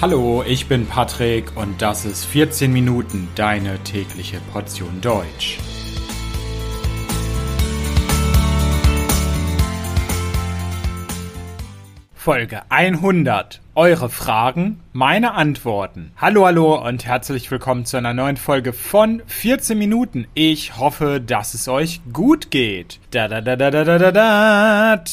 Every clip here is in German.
Hallo, ich bin Patrick und das ist 14 Minuten deine tägliche Portion Deutsch. Folge 100. Eure Fragen, meine Antworten. Hallo, hallo und herzlich willkommen zu einer neuen Folge von 14 Minuten. Ich hoffe, dass es euch gut geht. Da, da, da, da, da, da, da, da.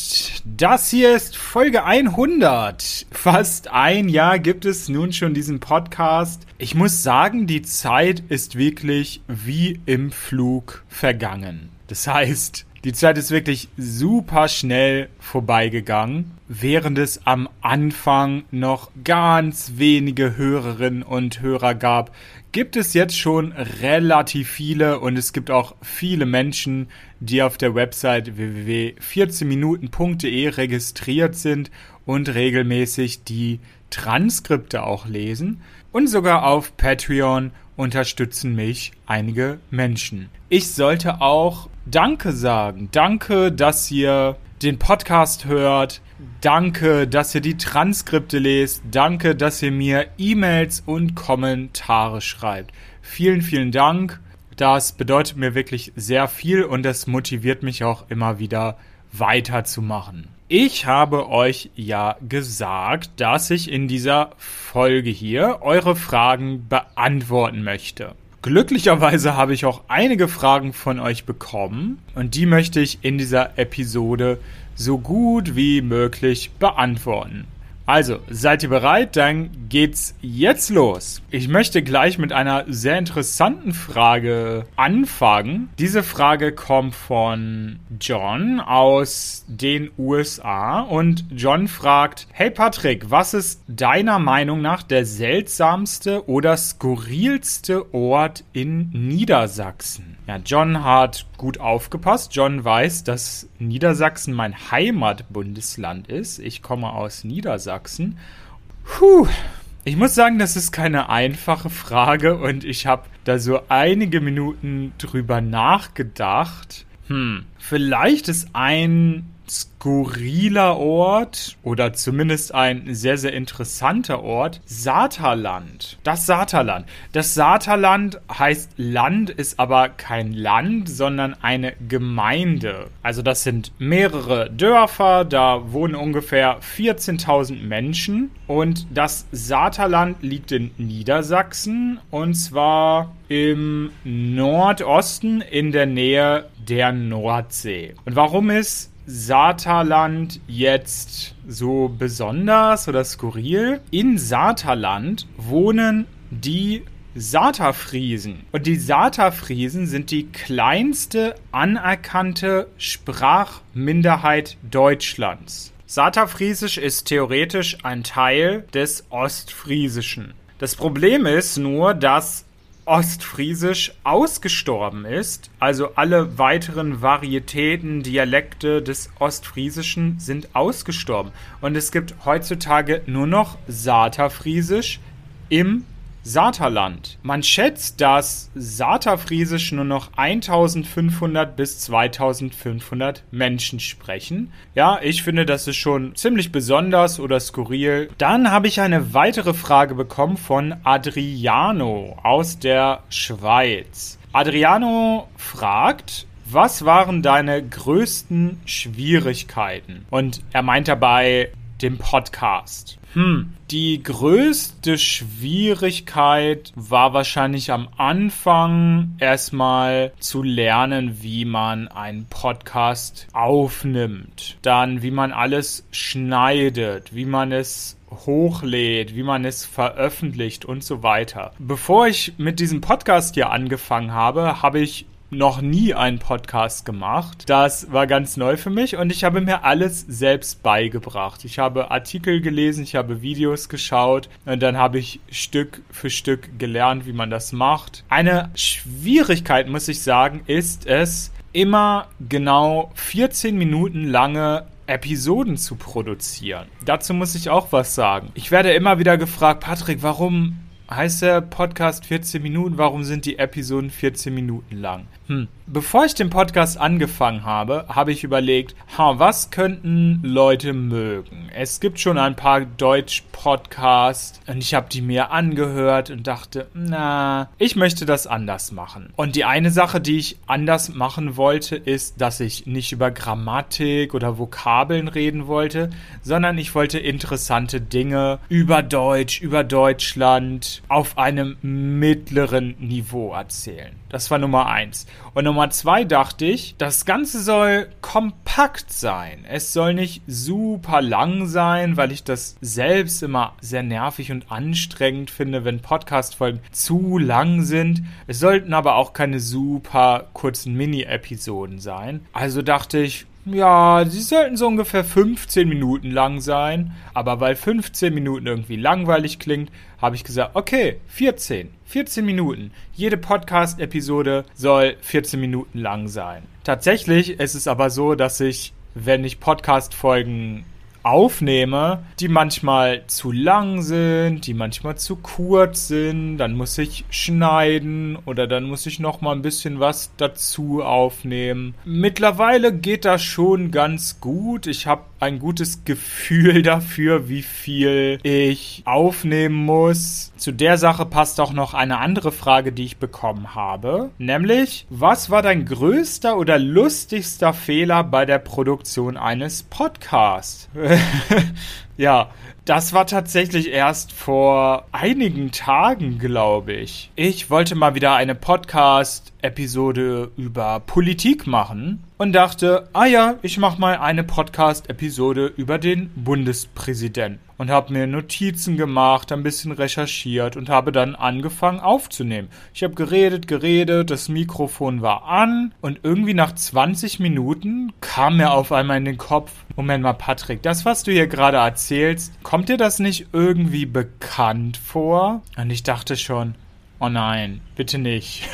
Das hier ist Folge 100. Fast ein Jahr gibt es nun schon diesen Podcast. Ich muss sagen, die Zeit ist wirklich wie im Flug vergangen. Das heißt, die Zeit ist wirklich super schnell vorbeigegangen, während es am Anfang noch ganz wenige Hörerinnen und Hörer gab, gibt es jetzt schon relativ viele und es gibt auch viele Menschen, die auf der Website www.14minuten.de registriert sind und regelmäßig die Transkripte auch lesen und sogar auf Patreon unterstützen mich einige Menschen. Ich sollte auch Danke sagen. Danke, dass ihr den Podcast hört. Danke, dass ihr die Transkripte lest. Danke, dass ihr mir E-Mails und Kommentare schreibt. Vielen, vielen Dank. Das bedeutet mir wirklich sehr viel und es motiviert mich auch immer wieder weiterzumachen. Ich habe euch ja gesagt, dass ich in dieser Folge hier eure Fragen beantworten möchte. Glücklicherweise habe ich auch einige Fragen von euch bekommen und die möchte ich in dieser Episode so gut wie möglich beantworten. Also, seid ihr bereit? Dann geht's jetzt los. Ich möchte gleich mit einer sehr interessanten Frage anfangen. Diese Frage kommt von John aus den USA und John fragt, Hey Patrick, was ist deiner Meinung nach der seltsamste oder skurrilste Ort in Niedersachsen? Ja, John hat gut aufgepasst. John weiß, dass Niedersachsen mein Heimatbundesland ist. Ich komme aus Niedersachsen. Puh. Ich muss sagen, das ist keine einfache Frage und ich habe da so einige Minuten drüber nachgedacht. Hm, vielleicht ist ein skurriler Ort oder zumindest ein sehr, sehr interessanter Ort, Saterland. Das Saterland. Das Saterland heißt Land, ist aber kein Land, sondern eine Gemeinde. Also das sind mehrere Dörfer, da wohnen ungefähr 14.000 Menschen und das Saterland liegt in Niedersachsen und zwar im Nordosten in der Nähe der Nordsee. Und warum ist Saterland jetzt so besonders oder skurril? In Saterland wohnen die Saterfriesen. Und die Saterfriesen sind die kleinste anerkannte Sprachminderheit Deutschlands. Saterfriesisch ist theoretisch ein Teil des Ostfriesischen. Das Problem ist nur, dass Ostfriesisch ausgestorben ist. Also alle weiteren Varietäten, Dialekte des Ostfriesischen sind ausgestorben. Und es gibt heutzutage nur noch Saterfriesisch im Saterland. Man schätzt, dass Saterfriesisch nur noch 1500 bis 2500 Menschen sprechen. Ja, ich finde, das ist schon ziemlich besonders oder skurril. Dann habe ich eine weitere Frage bekommen von Adriano aus der Schweiz. Adriano fragt, was waren deine größten Schwierigkeiten? Und er meint dabei dem Podcast. Hm, die größte Schwierigkeit war wahrscheinlich am Anfang erstmal zu lernen, wie man einen Podcast aufnimmt. Dann, wie man alles schneidet, wie man es hochlädt, wie man es veröffentlicht und so weiter. Bevor ich mit diesem Podcast hier angefangen habe, habe ich noch nie einen Podcast gemacht. Das war ganz neu für mich und ich habe mir alles selbst beigebracht. Ich habe Artikel gelesen, ich habe Videos geschaut und dann habe ich Stück für Stück gelernt, wie man das macht. Eine Schwierigkeit, muss ich sagen, ist es, immer genau 14 Minuten lange Episoden zu produzieren. Dazu muss ich auch was sagen. Ich werde immer wieder gefragt, Patrick, warum heißt der Podcast 14 Minuten? Warum sind die Episoden 14 Minuten lang? Hm. Bevor ich den Podcast angefangen habe, habe ich überlegt, ha, was könnten Leute mögen? Es gibt schon ein paar Deutsch-Podcasts und ich habe die mir angehört und dachte, na, ich möchte das anders machen. Und die eine Sache, die ich anders machen wollte, ist, dass ich nicht über Grammatik oder Vokabeln reden wollte, sondern ich wollte interessante Dinge über Deutsch, über Deutschland auf einem mittleren Niveau erzählen. Das war Nummer eins. Und Nummer zwei dachte ich, das Ganze soll kompakt sein. Es soll nicht super lang sein, weil ich das selbst immer sehr nervig und anstrengend finde, wenn Podcast-Folgen zu lang sind. Es sollten aber auch keine super kurzen Mini-Episoden sein. Also dachte ich, ja, sie sollten so ungefähr 15 Minuten lang sein. Aber weil 15 Minuten irgendwie langweilig klingt, habe ich gesagt, okay, 14. 14 Minuten. Jede Podcast-Episode soll 14 Minuten lang sein. Tatsächlich ist es aber so, dass ich, wenn ich Podcast-Folgen aufnehme, die manchmal zu lang sind, die manchmal zu kurz sind, dann muss ich schneiden oder dann muss ich noch mal ein bisschen was dazu aufnehmen. Mittlerweile geht das schon ganz gut. Ich habe ein gutes Gefühl dafür, wie viel ich aufnehmen muss. Zu der Sache passt auch noch eine andere Frage, die ich bekommen habe, nämlich was war dein größter oder lustigster Fehler bei der Produktion eines Podcasts? ja, das war tatsächlich erst vor einigen Tagen, glaube ich. Ich wollte mal wieder eine Podcast-Episode über Politik machen und dachte, ah ja, ich mache mal eine Podcast-Episode über den Bundespräsidenten und habe mir Notizen gemacht, ein bisschen recherchiert und habe dann angefangen aufzunehmen. Ich habe geredet, geredet, das Mikrofon war an und irgendwie nach 20 Minuten kam mir auf einmal in den Kopf, Moment mal Patrick, das was du hier gerade erzählst, kommt dir das nicht irgendwie bekannt vor? Und ich dachte schon, oh nein, bitte nicht.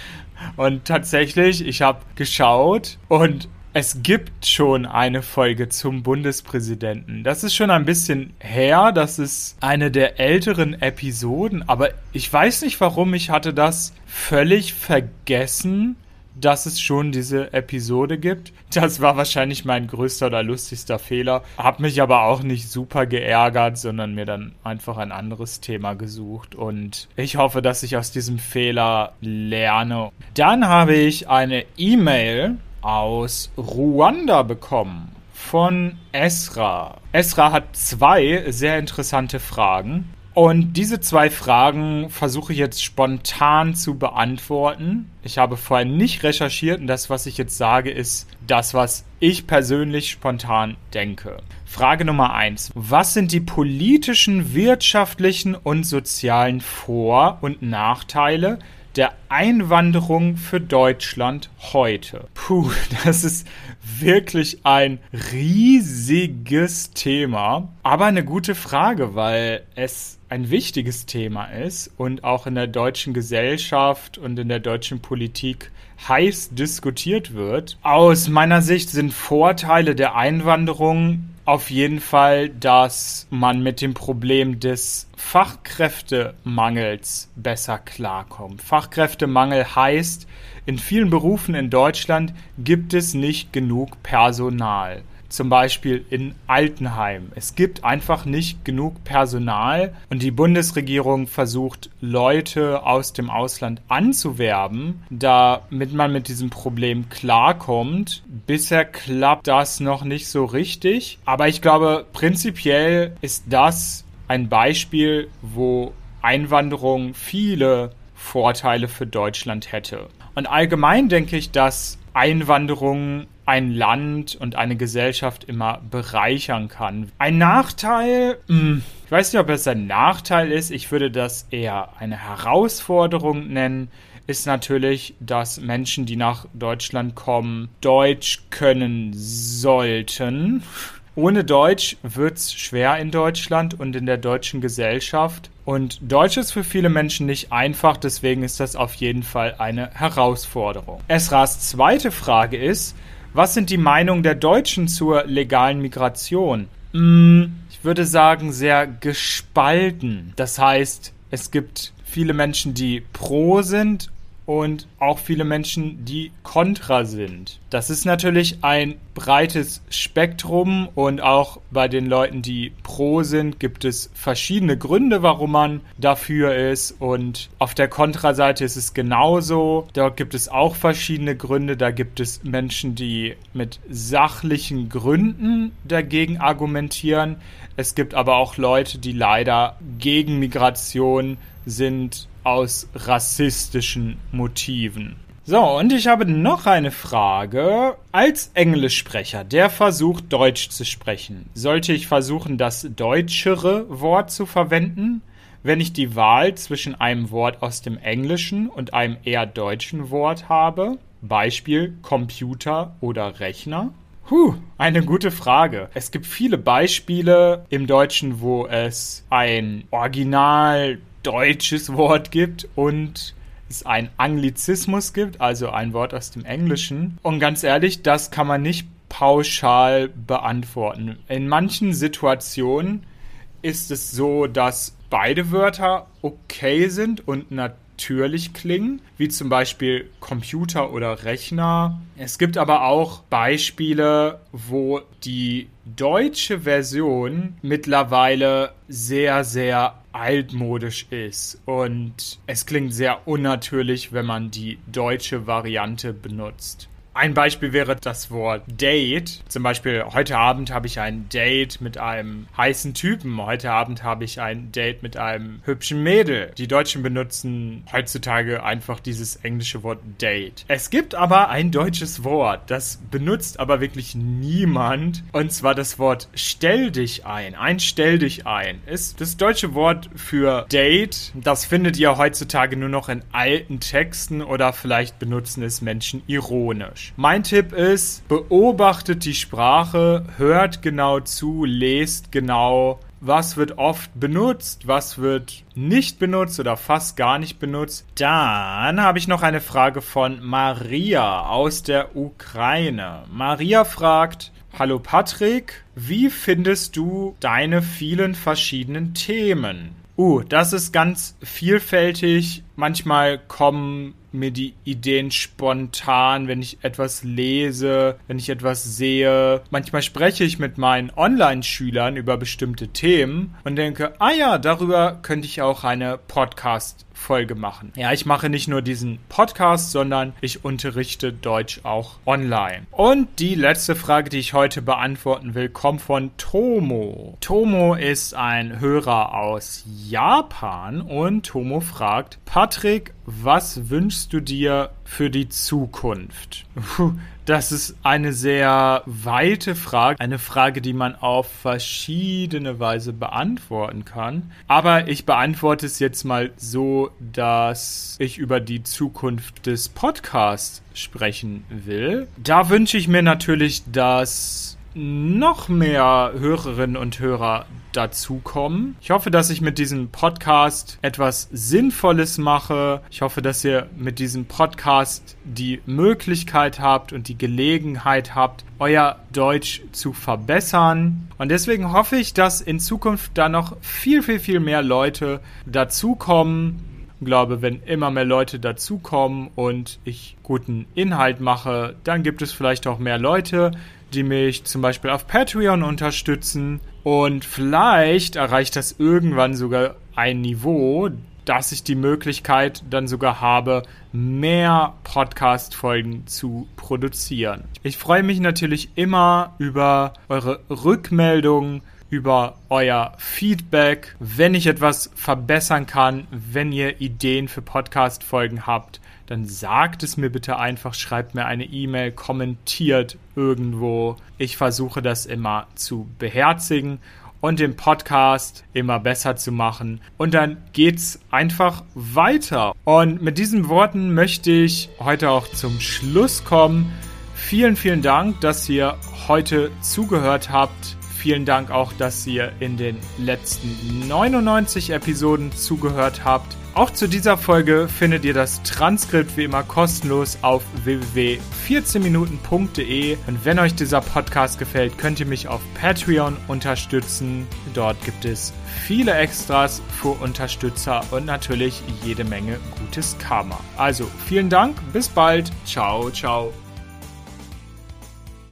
und tatsächlich, ich habe geschaut und es gibt schon eine Folge zum Bundespräsidenten. Das ist schon ein bisschen her. Das ist eine der älteren Episoden. Aber ich weiß nicht warum. Ich hatte das völlig vergessen, dass es schon diese Episode gibt. Das war wahrscheinlich mein größter oder lustigster Fehler. Hab mich aber auch nicht super geärgert, sondern mir dann einfach ein anderes Thema gesucht. Und ich hoffe, dass ich aus diesem Fehler lerne. Dann habe ich eine E-Mail aus Ruanda bekommen von Esra. Esra hat zwei sehr interessante Fragen. Und diese zwei Fragen versuche ich jetzt spontan zu beantworten. Ich habe vorher nicht recherchiert und das, was ich jetzt sage, ist das, was ich persönlich spontan denke. Frage Nummer eins: Was sind die politischen, wirtschaftlichen und sozialen Vor- und Nachteile der Einwanderung für Deutschland heute. Puh, das ist wirklich ein riesiges Thema, aber eine gute Frage, weil es ein wichtiges Thema ist und auch in der deutschen Gesellschaft und in der deutschen Politik heiß diskutiert wird. Aus meiner Sicht sind Vorteile der Einwanderung auf jeden Fall, dass man mit dem Problem des Fachkräftemangels besser klarkommt. Fachkräftemangel heißt, in vielen Berufen in Deutschland gibt es nicht genug Personal zum Beispiel in Altenheim. Es gibt einfach nicht genug Personal und die Bundesregierung versucht, Leute aus dem Ausland anzuwerben, damit man mit diesem Problem klarkommt. Bisher klappt das noch nicht so richtig, aber ich glaube, prinzipiell ist das ein Beispiel, wo Einwanderung viele Vorteile für Deutschland hätte. Und allgemein denke ich, dass Einwanderung ein Land und eine Gesellschaft immer bereichern kann. Ein Nachteil, hm, ich weiß nicht, ob es ein Nachteil ist, ich würde das eher eine Herausforderung nennen, ist natürlich, dass Menschen, die nach Deutschland kommen, Deutsch können sollten. Ohne Deutsch wird es schwer in Deutschland und in der deutschen Gesellschaft. Und Deutsch ist für viele Menschen nicht einfach, deswegen ist das auf jeden Fall eine Herausforderung. Esras zweite Frage ist, was sind die Meinungen der Deutschen zur legalen Migration? Hm, ich würde sagen, sehr gespalten. Das heißt, Es gibt viele Menschen, die pro sind und auch viele Menschen, die kontra sind. Das ist natürlich ein breites Spektrum und auch bei den Leuten, die pro sind, gibt es verschiedene Gründe, warum man dafür ist und auf der Kontraseite ist es genauso. Dort gibt es auch verschiedene Gründe. Da gibt es Menschen, die mit sachlichen Gründen dagegen argumentieren. Es gibt aber auch Leute, die leider gegen Migration sind aus rassistischen Motiven. So, und ich habe noch eine Frage. Als Englischsprecher, der versucht Deutsch zu sprechen, sollte ich versuchen, das deutschere Wort zu verwenden, wenn ich die Wahl zwischen einem Wort aus dem Englischen und einem eher deutschen Wort habe? Beispiel Computer oder Rechner? Puh, eine gute Frage. Es gibt viele Beispiele im Deutschen, wo es ein original deutsches Wort gibt und es ein Anglizismus gibt, also ein Wort aus dem Englischen. Und ganz ehrlich, das kann man nicht pauschal beantworten. In manchen Situationen ist es so, dass beide Wörter okay sind und natürlich klingen, wie zum Beispiel Computer oder Rechner. Es gibt aber auch Beispiele, wo die deutsche Version mittlerweile sehr, sehr altmodisch ist und es klingt sehr unnatürlich, wenn man die deutsche Variante benutzt. Ein Beispiel wäre das Wort Date. Zum Beispiel, heute Abend habe ich ein Date mit einem heißen Typen. Heute Abend habe ich ein Date mit einem hübschen Mädel. Die Deutschen benutzen heutzutage einfach dieses englische Wort Date. Es gibt aber ein deutsches Wort, das benutzt aber wirklich niemand. Und zwar das Wort Stell dich ein. Ein Stell dich ein ist das deutsche Wort für Date. Das findet ihr heutzutage nur noch in alten Texten oder vielleicht benutzen es Menschen ironisch. Englisch. Mein Tipp ist, beobachtet die Sprache, hört genau zu, lest genau, was wird oft benutzt, was wird nicht benutzt oder fast gar nicht benutzt. Dann habe ich noch eine Frage von Maria aus der Ukraine. Maria fragt, Hallo Patrick, wie findest du deine vielen verschiedenen Themen? Uh, das ist ganz vielfältig. Manchmal kommen mir die Ideen spontan, wenn ich etwas lese, wenn ich etwas sehe. Manchmal spreche ich mit meinen Online-Schülern über bestimmte Themen und denke, ah ja, darüber könnte ich auch eine Podcast Folge machen. Ja, ich mache nicht nur diesen Podcast, sondern ich unterrichte Deutsch auch online. Und die letzte Frage, die ich heute beantworten will, kommt von Tomo. Tomo ist ein Hörer aus Japan und Tomo fragt, Patrick, was wünschst du dir für die Zukunft? Das ist eine sehr weite Frage, eine Frage, die man auf verschiedene Weise beantworten kann. Aber ich beantworte es jetzt mal so, dass ich über die Zukunft des Podcasts sprechen will. Da wünsche ich mir natürlich, dass noch mehr Hörerinnen und Hörer dazukommen. Ich hoffe, dass ich mit diesem Podcast etwas Sinnvolles mache. Ich hoffe, dass ihr mit diesem Podcast die Möglichkeit habt und die Gelegenheit habt, euer Deutsch zu verbessern. Und deswegen hoffe ich, dass in Zukunft da noch viel, viel, viel mehr Leute dazukommen Ich glaube, wenn immer mehr Leute dazukommen und ich guten Inhalt mache, dann gibt es vielleicht auch mehr Leute, die mich zum Beispiel auf Patreon unterstützen. Und vielleicht erreicht das irgendwann sogar ein Niveau, dass ich die Möglichkeit dann sogar habe, mehr Podcast-Folgen zu produzieren. Ich freue mich natürlich immer über eure Rückmeldungen, über euer Feedback, wenn ich etwas verbessern kann, wenn ihr Ideen für Podcast-Folgen habt dann sagt es mir bitte einfach, schreibt mir eine E-Mail, kommentiert irgendwo. Ich versuche das immer zu beherzigen und den Podcast immer besser zu machen. Und dann geht's einfach weiter. Und mit diesen Worten möchte ich heute auch zum Schluss kommen. Vielen, vielen Dank, dass ihr heute zugehört habt. Vielen Dank auch, dass ihr in den letzten 99 Episoden zugehört habt. Auch zu dieser Folge findet ihr das Transkript wie immer kostenlos auf www.14minuten.de. Und wenn euch dieser Podcast gefällt, könnt ihr mich auf Patreon unterstützen. Dort gibt es viele Extras für Unterstützer und natürlich jede Menge gutes Karma. Also vielen Dank, bis bald, ciao, ciao.